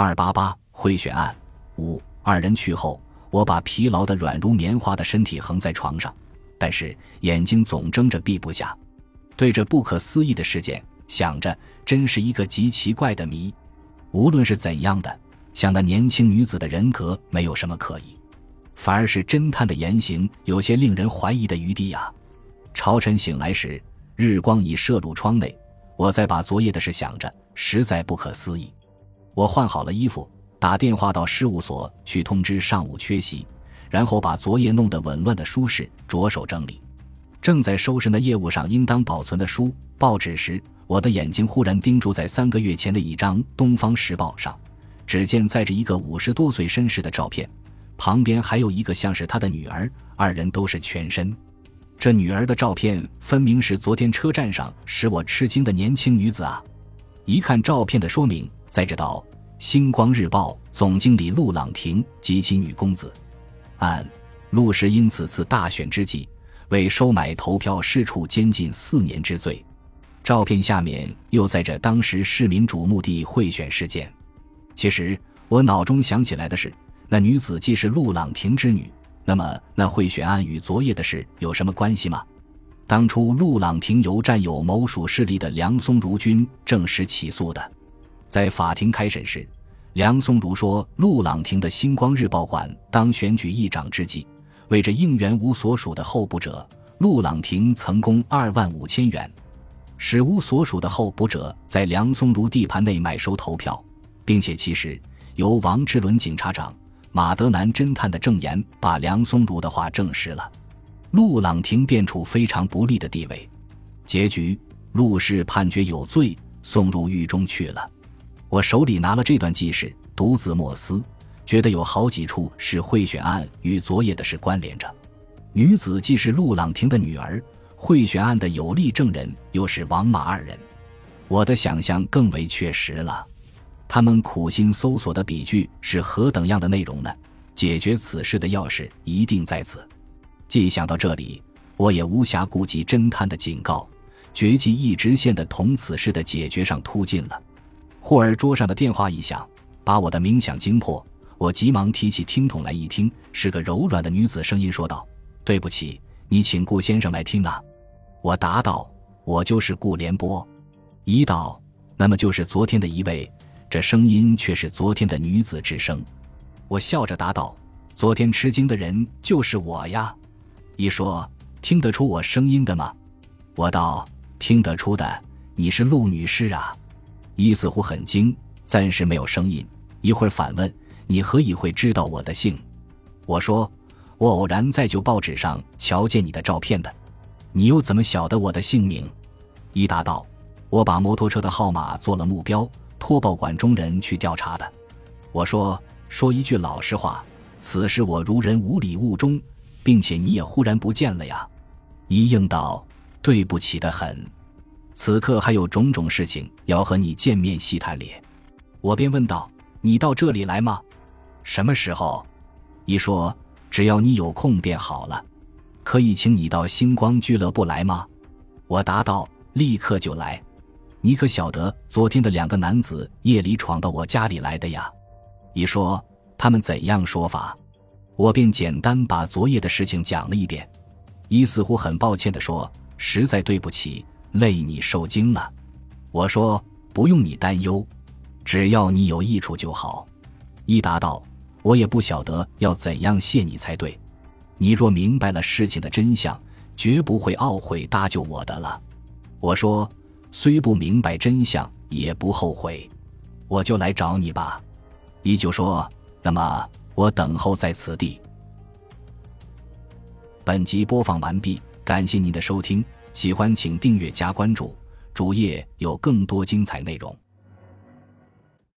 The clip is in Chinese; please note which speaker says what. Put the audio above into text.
Speaker 1: 二八八贿选案五。二人去后，我把疲劳的软如棉花的身体横在床上，但是眼睛总睁着闭不下，对着不可思议的事件想着，真是一个极奇怪的谜。无论是怎样的，像那年轻女子的人格没有什么可疑，反而是侦探的言行有些令人怀疑的余地啊。朝晨醒来时，日光已射入窗内，我在把昨夜的事想着，实在不可思议。我换好了衣服。打电话到事务所去通知上午缺席，然后把昨夜弄得紊乱的书室着手整理。正在收拾那业务上应当保存的书、报纸时，我的眼睛忽然盯住在三个月前的一张《东方时报》上，只见载着一个五十多岁绅士的照片，旁边还有一个像是他的女儿，二人都是全身。这女儿的照片分明是昨天车站上使我吃惊的年轻女子啊！一看照片的说明，载着道。星光日报总经理陆朗廷及其女公子，按陆氏因此次大选之际为收买投票事处监禁四年之罪。照片下面又载着当时市民瞩目的贿选事件。其实我脑中想起来的是，那女子既是陆朗廷之女，那么那贿选案与昨夜的事有什么关系吗？当初陆朗廷由占有某属势力的梁松如军正式起诉的。在法庭开审时，梁松如说：“陆朗廷的《星光日报》馆当选举议长之际，为着应援无所属的候补者，陆朗廷曾供二万五千元，使无所属的候补者在梁松如地盘内买收投票，并且其实由王志伦警察长、马德南侦探的证言把梁松如的话证实了。陆朗廷便处非常不利的地位，结局陆氏判决有罪，送入狱中去了。”我手里拿了这段记事，独自默思，觉得有好几处是贿选案与昨夜的事关联着。女子既是陆朗亭的女儿，贿选案的有力证人又是王马二人，我的想象更为确实了。他们苦心搜索的笔据是何等样的内容呢？解决此事的钥匙一定在此。既想到这里，我也无暇顾及侦探的警告，决计一直线的同此事的解决上突进了。忽而桌上的电话一响，把我的冥想惊破。我急忙提起听筒来一听，是个柔软的女子声音说道：“对不起，你请顾先生来听啊。”我答道：“我就是顾连波。”一道：“那么就是昨天的一位。”这声音却是昨天的女子之声。我笑着答道：“昨天吃惊的人就是我呀。”一说：“听得出我声音的吗？”我道：“听得出的，你是陆女士啊。”一似乎很惊，暂时没有声音。一会儿反问：“你何以会知道我的姓？”我说：“我偶然在旧报纸上瞧见你的照片的。”你又怎么晓得我的姓名？一答道：“我把摩托车的号码做了目标，托报馆中人去调查的。”我说：“说一句老实话，此事我如人无礼物中，并且你也忽然不见了呀。”一应道：“对不起的很。”此刻还有种种事情要和你见面细谈咧，我便问道：“你到这里来吗？什么时候？”一说：“只要你有空便好了，可以请你到星光俱乐部来吗？”我答道：“立刻就来。”你可晓得昨天的两个男子夜里闯到我家里来的呀？一说他们怎样说法，我便简单把昨夜的事情讲了一遍。一似乎很抱歉地说：“实在对不起。”累你受惊了，我说不用你担忧，只要你有益处就好。一答道，我也不晓得要怎样谢你才对。你若明白了事情的真相，绝不会懊悔搭救我的了。我说虽不明白真相，也不后悔，我就来找你吧。一就说那么我等候在此地。本集播放完毕，感谢您的收听。喜欢请订阅加关注，主页有更多精彩内容。